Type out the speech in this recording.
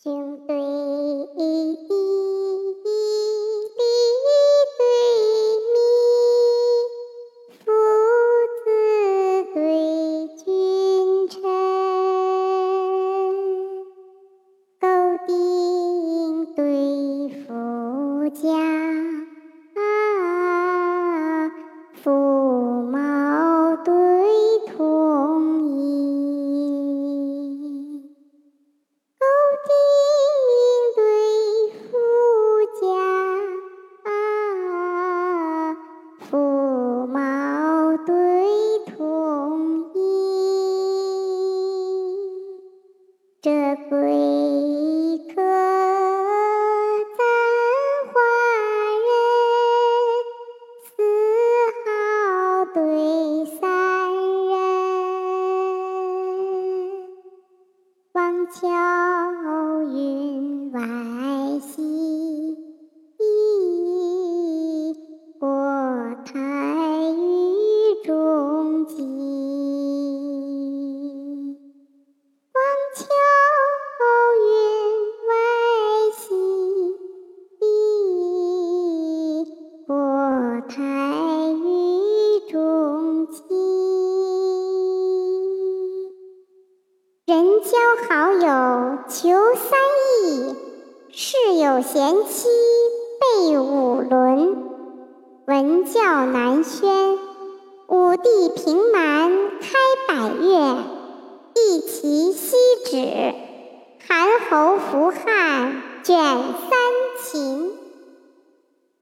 兄对。这归客簪花人，四号对三人。望桥人交好友求三易，事有贤妻备五伦。文教南宣，武帝平蛮开百越。一齐西止，韩侯服汉卷三秦。